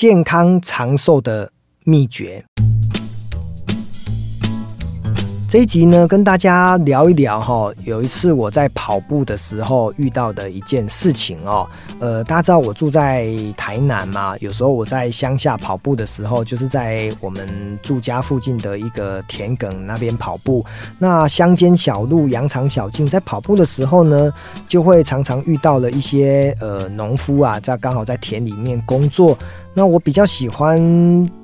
健康长寿的秘诀。这一集呢，跟大家聊一聊哈。有一次我在跑步的时候遇到的一件事情哦。呃，大家知道我住在台南嘛，有时候我在乡下跑步的时候，就是在我们住家附近的一个田埂那边跑步。那乡间小路、羊肠小径，在跑步的时候呢，就会常常遇到了一些呃农夫啊，在刚好在田里面工作。那我比较喜欢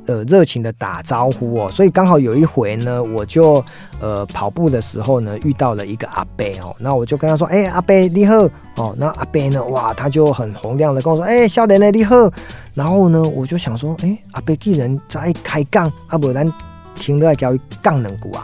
呃热情的打招呼哦，所以刚好有一回呢，我就呃跑步的时候呢遇到了一个阿伯哦，那我就跟他说：“哎、阿伯你好哦。”那阿伯呢，哇，他就很洪亮的跟我说：“哎、欸，少年你好。”然后呢，我就想说：“哎、阿伯既然在开杠，啊不然停在交杠能股啊。”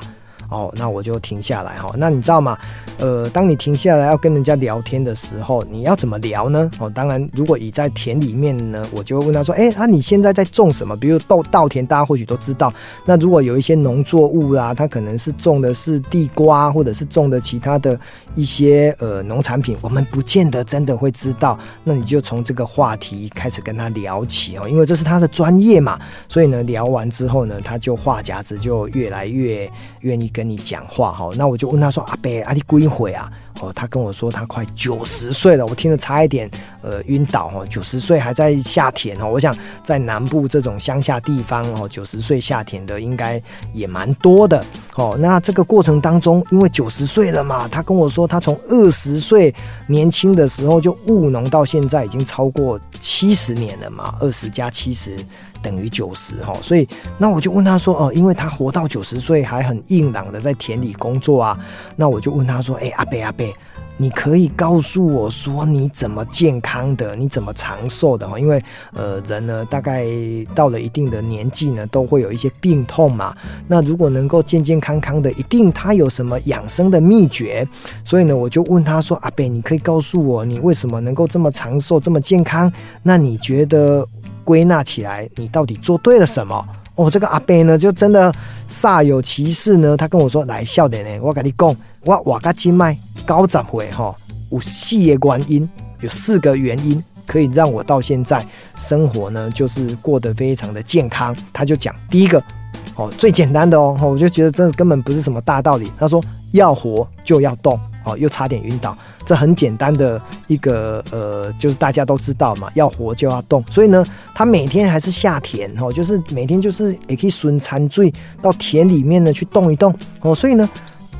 哦，那我就停下来哈。那你知道吗？呃，当你停下来要跟人家聊天的时候，你要怎么聊呢？哦，当然，如果你在田里面呢，我就会问他说：“哎，那、啊、你现在在种什么？比如稻稻田，大家或许都知道。那如果有一些农作物啊，它可能是种的是地瓜，或者是种的其他的一些呃农产品，我们不见得真的会知道。那你就从这个话题开始跟他聊起哦，因为这是他的专业嘛。所以呢，聊完之后呢，他就话匣子就越来越愿意跟。跟你讲话哈，那我就问他说：“阿伯，阿你几岁啊？”哦，他跟我说他快九十岁了，我听了差一点呃晕倒哈。九十岁还在下田哦，我想在南部这种乡下地方哦，九十岁下田的应该也蛮多的哦。那这个过程当中，因为九十岁了嘛，他跟我说他从二十岁年轻的时候就务农到现在已经超过七十年了嘛，二十加七十。等于九十哈，所以那我就问他说哦，因为他活到九十岁还很硬朗的在田里工作啊，那我就问他说，哎、阿伯阿伯，你可以告诉我说你怎么健康的，你怎么长寿的？因为呃人呢大概到了一定的年纪呢，都会有一些病痛嘛。那如果能够健健康康的，一定他有什么养生的秘诀？所以呢，我就问他说，阿伯，你可以告诉我你为什么能够这么长寿，这么健康？那你觉得？归纳起来，你到底做对了什么？哦，这个阿伯呢，就真的煞有其事呢。他跟我说：“来，笑点呢，我跟你讲，我我个经脉高长回哈，有四个原因，有四个原因可以让我到现在生活呢，就是过得非常的健康。”他就讲第一个，哦，最简单的哦，我就觉得这根本不是什么大道理。他说：“要活就要动。”哦，又差点晕倒。这很简单的一个呃，就是大家都知道嘛，要活就要动。所以呢，他每天还是下田哦，就是每天就是也可以顺餐醉到田里面呢去动一动哦。所以呢，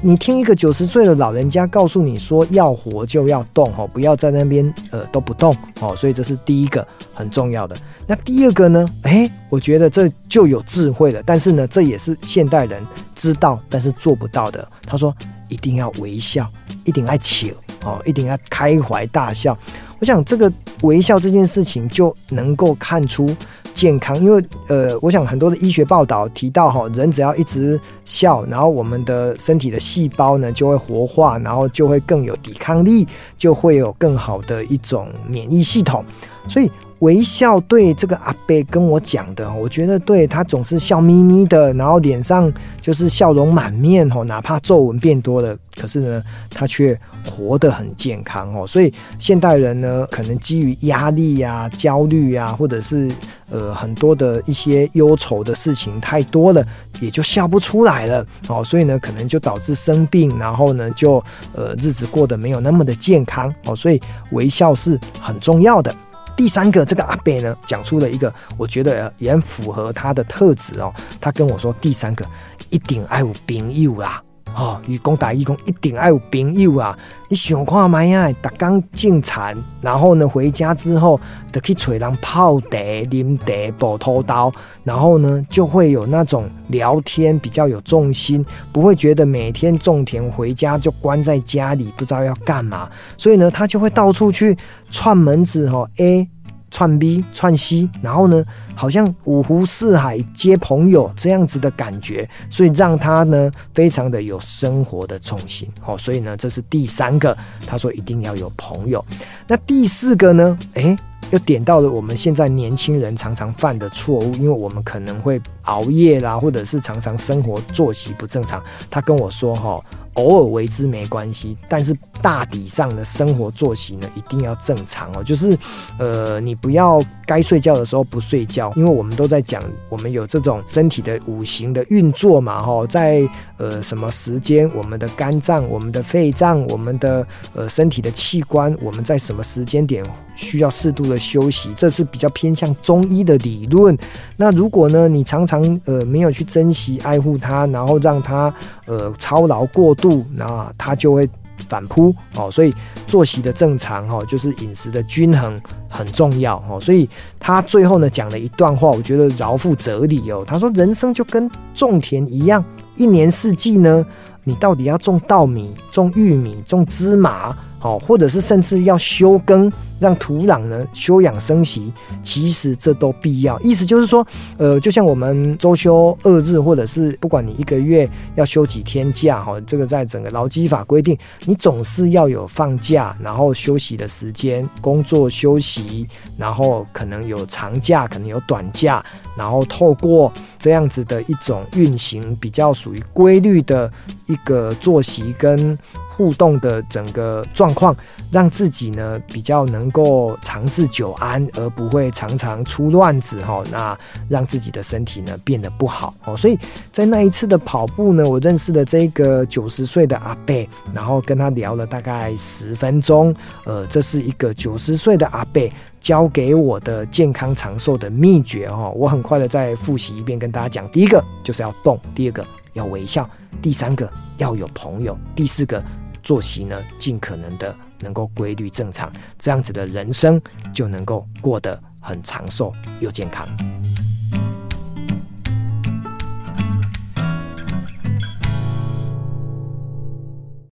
你听一个九十岁的老人家告诉你说要活就要动哦，不要在那边呃都不动哦。所以这是第一个很重要的。那第二个呢？诶，我觉得这就有智慧了。但是呢，这也是现代人知道但是做不到的。他说一定要微笑。一定要笑哦，一定要开怀大笑。我想这个微笑这件事情就能够看出健康，因为呃，我想很多的医学报道提到哈，人只要一直笑，然后我们的身体的细胞呢就会活化，然后就会更有抵抗力，就会有更好的一种免疫系统。所以微笑对这个阿伯跟我讲的，我觉得对，他总是笑眯眯的，然后脸上就是笑容满面哦，哪怕皱纹变多了，可是呢，他却活得很健康哦。所以现代人呢，可能基于压力呀、啊、焦虑呀，或者是呃很多的一些忧愁的事情太多了，也就笑不出来了哦。所以呢，可能就导致生病，然后呢，就呃日子过得没有那么的健康哦。所以微笑是很重要的。第三个，这个阿伯呢，讲出了一个我觉得也很符合他的特质哦。他跟我说，第三个一定爱有朋友啦。哦，义工打义工一定爱有朋友啊！你想看麦呀？打刚进产，然后呢，回家之后得去找人泡茶、啉茶、补土豆，然后呢，就会有那种聊天比较有重心，不会觉得每天种田回家就关在家里不知道要干嘛，所以呢，他就会到处去串门子哦。A 串 B 串 C，然后呢，好像五湖四海皆朋友这样子的感觉，所以让他呢非常的有生活的重心哦。所以呢，这是第三个，他说一定要有朋友。那第四个呢？诶，又点到了我们现在年轻人常常犯的错误，因为我们可能会熬夜啦，或者是常常生活作息不正常。他跟我说：“哈。”偶尔为之没关系，但是大体上的生活作息呢，一定要正常哦。就是，呃，你不要该睡觉的时候不睡觉，因为我们都在讲，我们有这种身体的五行的运作嘛，哈，在呃什么时间，我们的肝脏、我们的肺脏、我们的呃身体的器官，我们在什么时间点需要适度的休息，这是比较偏向中医的理论。那如果呢，你常常呃没有去珍惜爱护它，然后让它呃操劳过度，那它就会反扑哦。所以作息的正常哈，就是饮食的均衡很重要哦。所以他最后呢讲了一段话，我觉得饶富哲理哦。他说：“人生就跟种田一样，一年四季呢，你到底要种稻米、种玉米、种芝麻。”好，或者是甚至要休耕，让土壤呢休养生息，其实这都必要。意思就是说，呃，就像我们周休二日，或者是不管你一个月要休几天假，哈，这个在整个劳基法规定，你总是要有放假，然后休息的时间，工作休息，然后可能有长假，可能有短假，然后透过这样子的一种运行，比较属于规律的一个作息跟。互动的整个状况，让自己呢比较能够长治久安，而不会常常出乱子哈。那让自己的身体呢变得不好哦。所以在那一次的跑步呢，我认识了这个九十岁的阿贝，然后跟他聊了大概十分钟。呃，这是一个九十岁的阿贝教给我的健康长寿的秘诀哦。我很快的再复习一遍，跟大家讲：第一个就是要动，第二个要微笑，第三个要有朋友，第四个。作息呢，尽可能的能够规律正常，这样子的人生就能够过得很长寿又健康。